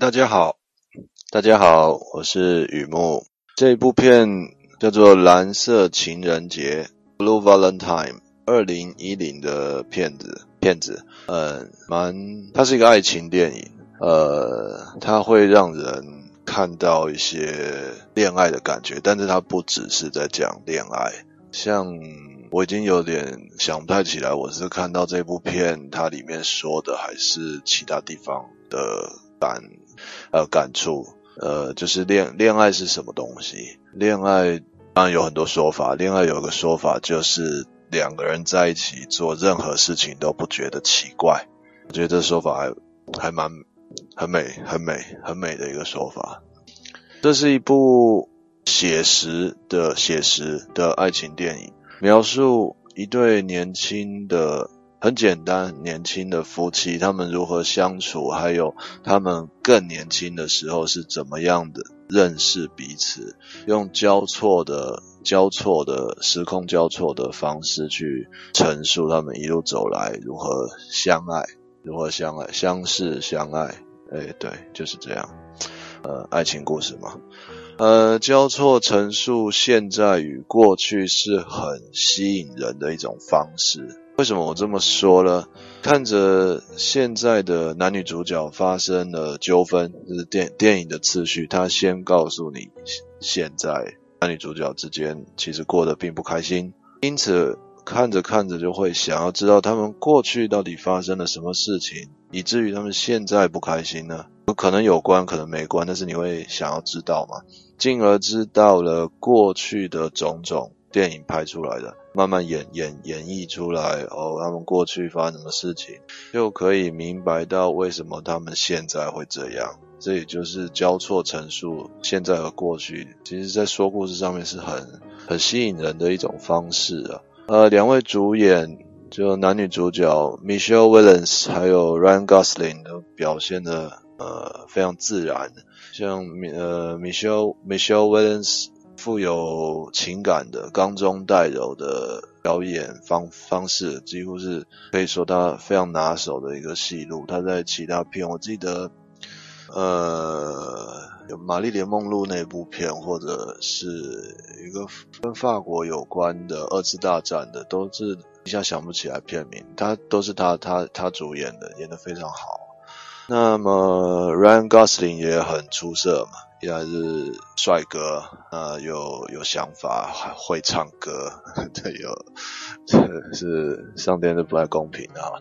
大家好，大家好，我是雨木。这一部片叫做《蓝色情人节》（Blue Valentine），二零一零的片子。片子，嗯，蛮，它是一个爱情电影。呃，它会让人看到一些恋爱的感觉，但是它不只是在讲恋爱。像我已经有点想不太起来，我是看到这部片，它里面说的还是其他地方的感，呃，感触。呃，就是恋恋爱是什么东西？恋爱当然有很多说法，恋爱有一个说法就是两个人在一起做任何事情都不觉得奇怪。我觉得这说法还还蛮很美、很美、很美的一个说法。这是一部写实的写实的爱情电影，描述一对年轻的。很简单，年轻的夫妻他们如何相处，还有他们更年轻的时候是怎么样的认识彼此，用交错的、交错的时空交错的方式去陈述他们一路走来如何相爱，如何相爱、相识、相爱。哎，对，就是这样。呃，爱情故事嘛，呃，交错陈述现在与过去是很吸引人的一种方式。为什么我这么说呢？看着现在的男女主角发生了纠纷，就是电电影的次序，他先告诉你现在男女主角之间其实过得并不开心，因此看着看着就会想要知道他们过去到底发生了什么事情，以至于他们现在不开心呢？可能有关，可能没关，但是你会想要知道嘛？进而知道了过去的种种。电影拍出来的，慢慢演演演绎出来哦，他们过去发生什么事情，就可以明白到为什么他们现在会这样。这也就是交错陈述现在和过去，其实在说故事上面是很很吸引人的一种方式啊。呃，两位主演就男女主角 Michelle Williams 还有 Ryan Gosling 都表现得呃非常自然，像呃 Michelle Michelle Williams。富有情感的、刚中带柔的表演方方式，几乎是可以说他非常拿手的一个戏路。他在其他片，我记得，呃，有《玛丽莲梦露》那部片，或者是一个跟法国有关的二次大战的，都是一下想不起来片名。他都是他他他主演的，演得非常好。那么 Ryan Gosling 也很出色嘛。依然是帅哥，呃，有有想法，会唱歌，对，有，这是上天是不太公平啊。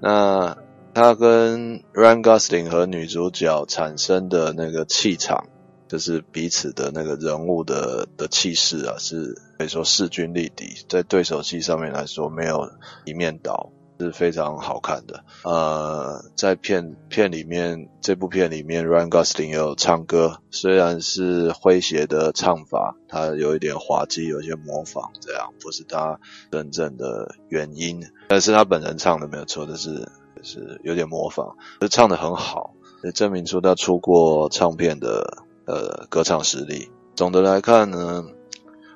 那他跟 Ryan Gosling 和女主角产生的那个气场，就是彼此的那个人物的的气势啊，是可以说势均力敌，在对手戏上面来说，没有一面倒。是非常好看的，呃，在片片里面，这部片里面，Ryan Gosling 有唱歌，虽然是诙谐的唱法，他有一点滑稽，有一些模仿，这样不是他真正的原音，但是他本人唱的没有错，就是就是有点模仿，就唱得很好，也证明出他出过唱片的呃歌唱实力。总的来看呢，《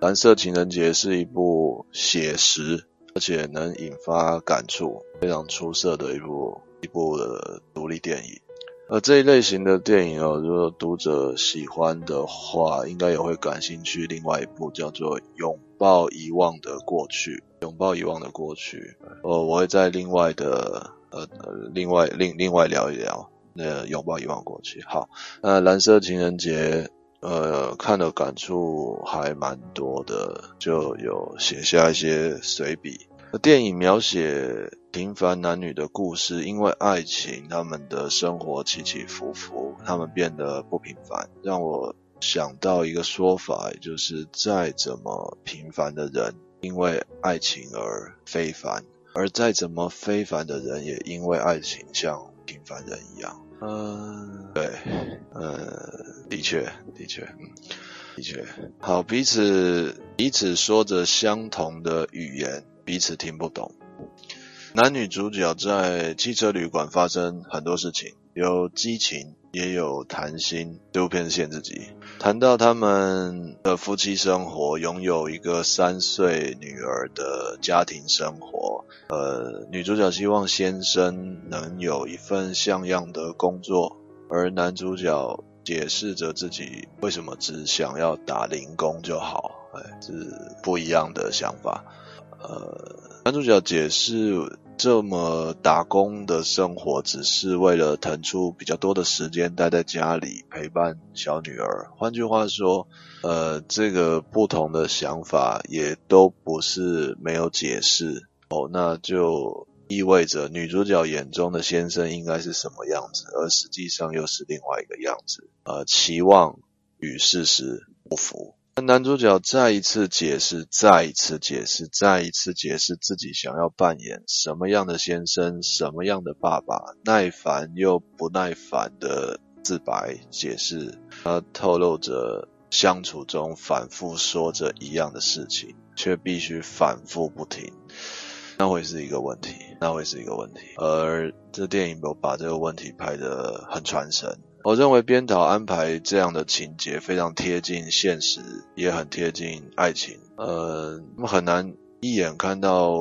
蓝色情人节》是一部写实。而且能引发感触，非常出色的一部一部的独立电影。而这一类型的电影哦，如果读者喜欢的话，应该也会感兴趣。另外一部叫做《拥抱遗忘的过去》，拥抱遗忘的过去。呃，我会在另外的呃呃另外另另外聊一聊那拥抱遗忘过去。好，那蓝色情人节。呃，看的感触还蛮多的，就有写下一些随笔。电影描写平凡男女的故事，因为爱情，他们的生活起起伏伏，他们变得不平凡，让我想到一个说法，就是再怎么平凡的人，因为爱情而非凡，而再怎么非凡的人，也因为爱情像平凡人一样。嗯，对，嗯，的确，的确，的确，好，彼此彼此说着相同的语言，彼此听不懂。男女主角在汽车旅馆发生很多事情，有激情。也有谈心，这部片是限制级。谈到他们的夫妻生活，拥有一个三岁女儿的家庭生活。呃，女主角希望先生能有一份像样的工作，而男主角解释着自己为什么只想要打零工就好，哎，是不一样的想法。呃，男主角解释这么打工的生活只是为了腾出比较多的时间待在家里陪伴小女儿。换句话说，呃，这个不同的想法也都不是没有解释哦，那就。意味着女主角眼中的先生应该是什么样子，而实际上又是另外一个样子。呃，期望与事实不符。男主角再一次解释，再一次解释，再一次解释自己想要扮演什么样的先生，什么样的爸爸，耐烦又不耐烦的自白解释，他透露着相处中反复说着一样的事情，却必须反复不停。那会是一个问题，那会是一个问题。而这电影有把这个问题拍得很传神。我认为编导安排这样的情节非常贴近现实，也很贴近爱情。呃，很难一眼看到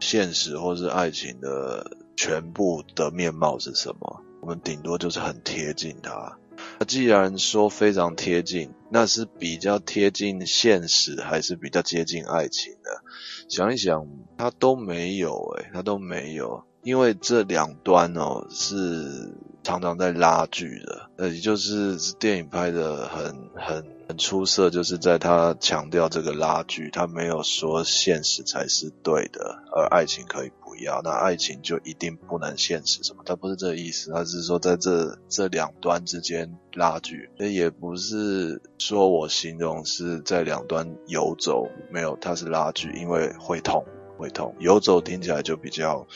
现实或是爱情的全部的面貌是什么。我们顶多就是很贴近它。那既然说非常贴近，那是比较贴近现实，还是比较接近爱情的？想一想，它都没有诶，它都没有，因为这两端哦是常常在拉锯的，呃，也就是电影拍得很很很出色，就是在他强调这个拉锯，他没有说现实才是对的，而爱情可以不。要那爱情就一定不能现实什么？他不是这个意思，他是说在这这两端之间拉锯，也不是说我形容是在两端游走，没有，他是拉锯，因为会痛，会痛。游走听起来就比较，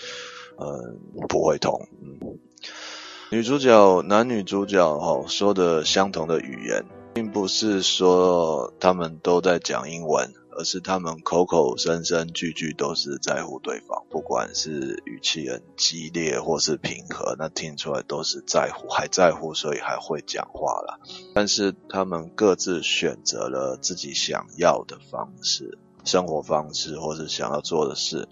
呃，不会痛。嗯，女主角男女主角哦说的相同的语言，并不是说他们都在讲英文。而是他们口口声声句句都是在乎对方，不管是语气很激烈或是平和，那听出来都是在乎，还在乎，所以还会讲话了。但是他们各自选择了自己想要的方式。生活方式，或是想要做的事，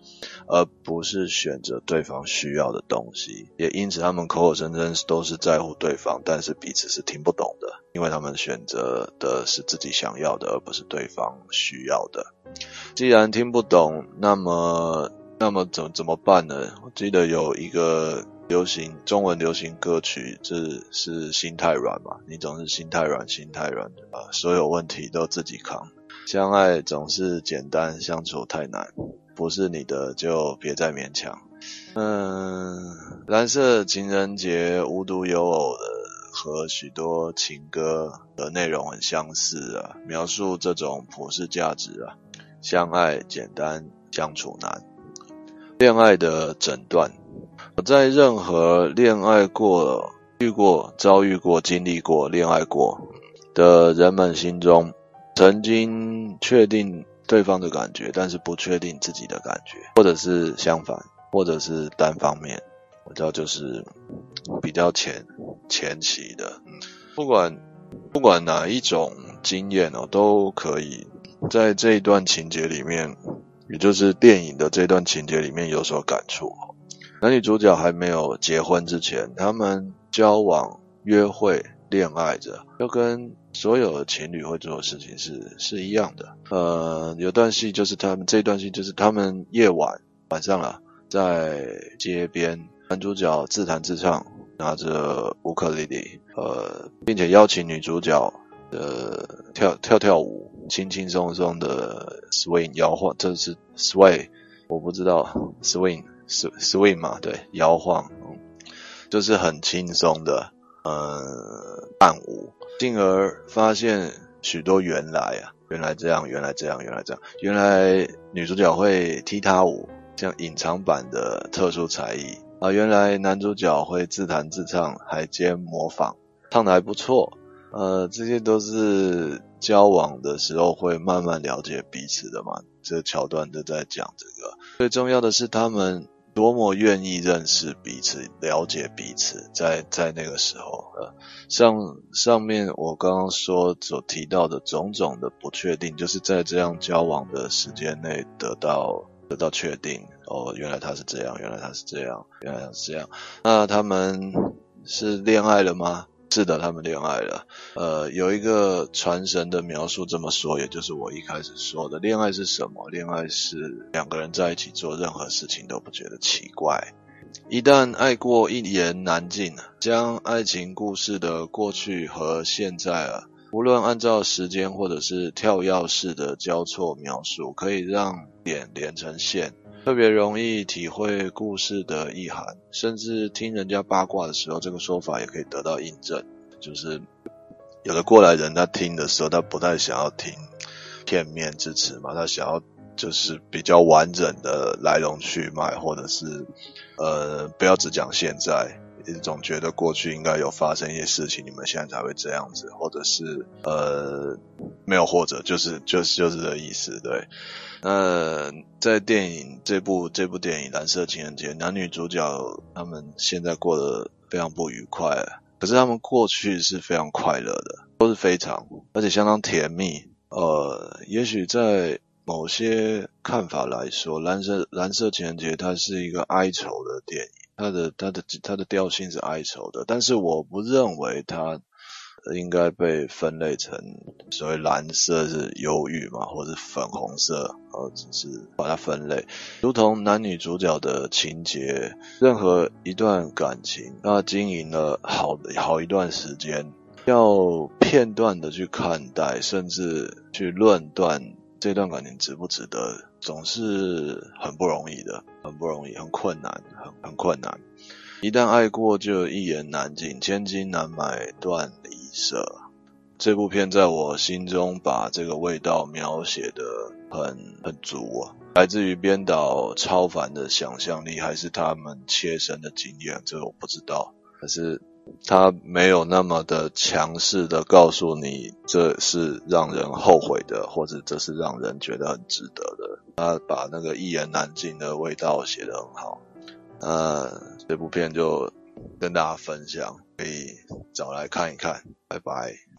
而不是选择对方需要的东西。也因此，他们口口声声都是在乎对方，但是彼此是听不懂的，因为他们选择的是自己想要的，而不是对方需要的。既然听不懂，那么，那么怎怎么办呢？我记得有一个流行中文流行歌曲，这是，心太软嘛？你总是心太软，心太软的啊，所有问题都自己扛。相爱总是简单，相处太难。不是你的就别再勉强。嗯，蓝色情人节无独有偶的和许多情歌的内容很相似啊，描述这种普世价值啊。相爱简单，相处难。恋爱的诊断，我在任何恋爱过、遇过、遭遇过、经历过恋爱过的人们心中。曾经确定对方的感觉，但是不确定自己的感觉，或者是相反，或者是单方面，我知道就是比较前前期的，不管不管哪一种经验哦，都可以在这一段情节里面，也就是电影的这段情节里面有所感触。男女主角还没有结婚之前，他们交往、约会、恋爱着，就跟。所有情侣会做的事情是是一样的。呃，有段戏就是他们这段戏就是他们夜晚晚上了，在街边，男主角自弹自唱，拿着乌克丽丽，呃，并且邀请女主角呃跳跳跳舞，轻轻松松的 swing 摇晃，这是 sway，我不知道 swing swing 嘛，对，摇晃，就是很轻松的呃伴舞。进而发现许多原来啊，原来这样，原来这样，原来这样，原来女主角会踢踏舞，这样隐藏版的特殊才艺啊，原来男主角会自弹自唱，还兼模仿，唱得还不错。呃，这些都是交往的时候会慢慢了解彼此的嘛，这个桥段都在讲这个。最重要的是他们。多么愿意认识彼此，了解彼此，在在那个时候，呃，上上面我刚刚说所提到的种种的不确定，就是在这样交往的时间内得到得到确定。哦，原来他是这样，原来他是这样，原来他是这样。那他们是恋爱了吗？是的，他们恋爱了。呃，有一个传神的描述这么说，也就是我一开始说的，恋爱是什么？恋爱是两个人在一起做任何事情都不觉得奇怪。一旦爱过，一言难尽，将爱情故事的过去和现在啊，无论按照时间或者是跳跃式的交错描述，可以让点连成线。特别容易体会故事的意涵，甚至听人家八卦的时候，这个说法也可以得到印证。就是有的过来人，他听的时候，他不太想要听片面之词嘛，他想要就是比较完整的来龙去脉，或者是呃，不要只讲现在，一种觉得过去应该有发生一些事情，你们现在才会这样子，或者是呃，没有，或者就是就是就是这意思，对。那在电影这部这部电影《蓝色情人节》，男女主角他们现在过得非常不愉快，可是他们过去是非常快乐的，都是非常而且相当甜蜜。呃，也许在某些看法来说，《蓝色蓝色情人节》它是一个哀愁的电影，它的它的它的调性是哀愁的，但是我不认为它。应该被分类成所谓蓝色是忧郁嘛，或是粉红色，呃，只是把它分类，如同男女主角的情节，任何一段感情，那经营了好好一段时间，要片段的去看待，甚至去论断这段感情值不值得，总是很不容易的，很不容易，很困难，很很困难。一旦爱过，就一言难尽，千金难买断离舍。这部片在我心中把这个味道描写得很很足啊，来自于编导超凡的想象力，还是他们切身的经验，这个我不知道。可是他没有那么的强势的告诉你这是让人后悔的，或者这是让人觉得很值得的。他把那个一言难尽的味道写得很好。那，这部片就跟大家分享，可以找来看一看，拜拜。